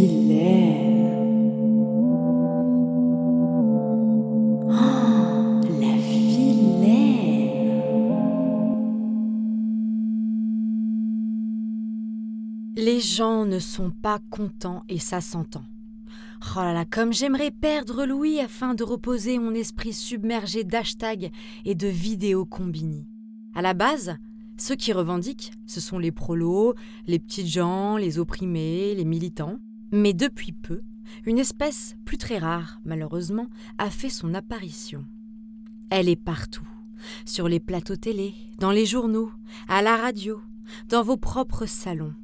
vilaine. Oh, la vilaine. Les gens ne sont pas contents et ça s'entend. Oh là là, comme j'aimerais perdre Louis afin de reposer mon esprit submergé d'hashtags et de vidéos combinis. À la base, ceux qui revendiquent, ce sont les prolos, les petites gens, les opprimés, les militants. Mais depuis peu, une espèce plus très rare, malheureusement, a fait son apparition. Elle est partout, sur les plateaux télé, dans les journaux, à la radio, dans vos propres salons.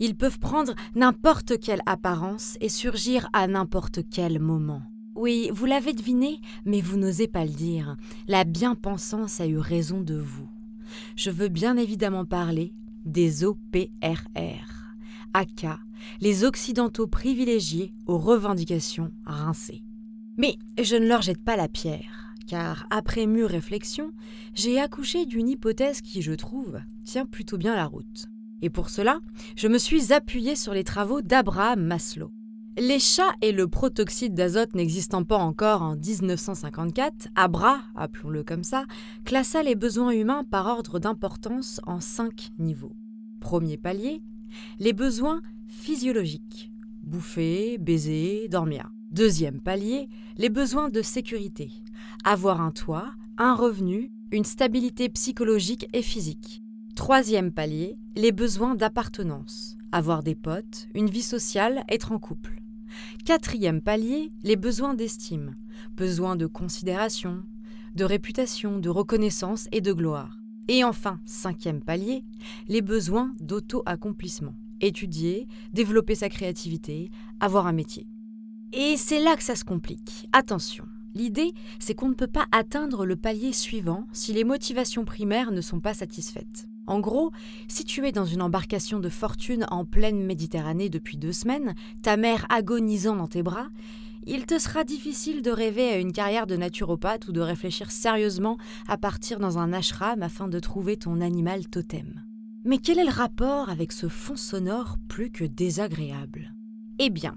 Ils peuvent prendre n'importe quelle apparence et surgir à n'importe quel moment. Oui, vous l'avez deviné, mais vous n'osez pas le dire. La bien-pensance a eu raison de vous. Je veux bien évidemment parler des OPRR, aka les Occidentaux privilégiés aux revendications rincées. Mais je ne leur jette pas la pierre, car après mûre réflexion, j'ai accouché d'une hypothèse qui, je trouve, tient plutôt bien la route. Et pour cela, je me suis appuyé sur les travaux d'Abraham Maslow. Les chats et le protoxyde d'azote n'existant pas encore en 1954, Abra, appelons-le comme ça, classa les besoins humains par ordre d'importance en cinq niveaux. Premier palier, les besoins physiologiques. Bouffer, baiser, dormir. Deuxième palier, les besoins de sécurité. Avoir un toit, un revenu, une stabilité psychologique et physique. Troisième palier, les besoins d'appartenance. Avoir des potes, une vie sociale, être en couple. Quatrième palier, les besoins d'estime. Besoin de considération, de réputation, de reconnaissance et de gloire. Et enfin, cinquième palier, les besoins d'auto-accomplissement. Étudier, développer sa créativité, avoir un métier. Et c'est là que ça se complique. Attention, l'idée, c'est qu'on ne peut pas atteindre le palier suivant si les motivations primaires ne sont pas satisfaites. En gros, si tu es dans une embarcation de fortune en pleine Méditerranée depuis deux semaines, ta mère agonisant dans tes bras, il te sera difficile de rêver à une carrière de naturopathe ou de réfléchir sérieusement à partir dans un ashram afin de trouver ton animal totem. Mais quel est le rapport avec ce fond sonore plus que désagréable? Eh bien,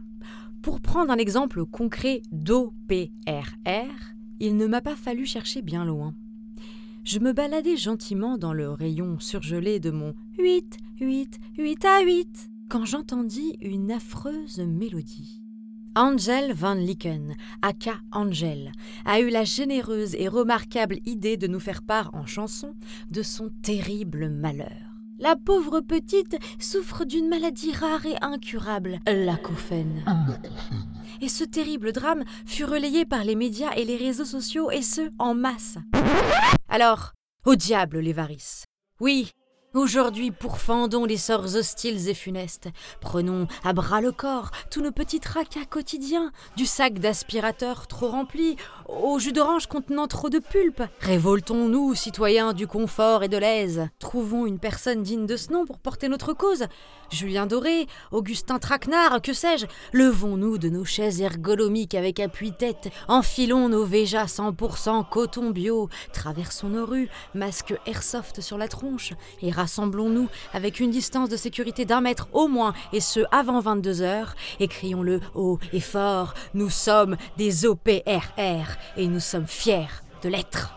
pour prendre un exemple concret d'OPRR, il ne m'a pas fallu chercher bien loin je me baladais gentiment dans le rayon surgelé de mon 8, 8, 8 à 8, quand j'entendis une affreuse mélodie. Angel Van Licken, aka Angel, a eu la généreuse et remarquable idée de nous faire part en chanson de son terrible malheur. La pauvre petite souffre d'une maladie rare et incurable, l'acouphène. Et ce terrible drame fut relayé par les médias et les réseaux sociaux, et ce, en masse. Alors, au diable les varices. Oui, Aujourd'hui, pourfendons les sorts hostiles et funestes. Prenons à bras le corps tous nos petits tracas quotidiens, du sac d'aspirateur trop rempli au jus d'orange contenant trop de pulpe. Révoltons-nous, citoyens du confort et de l'aise. Trouvons une personne digne de ce nom pour porter notre cause. Julien Doré, Augustin Traquenard, que sais-je. Levons-nous de nos chaises ergonomiques avec appui-tête. Enfilons nos Véjas 100% coton bio. Traversons nos rues, masque airsoft sur la tronche et rassemblons-nous avec une distance de sécurité d'un mètre au moins, et ce avant 22 heures, et crions-le haut et fort, nous sommes des OPRR, et nous sommes fiers de l'être.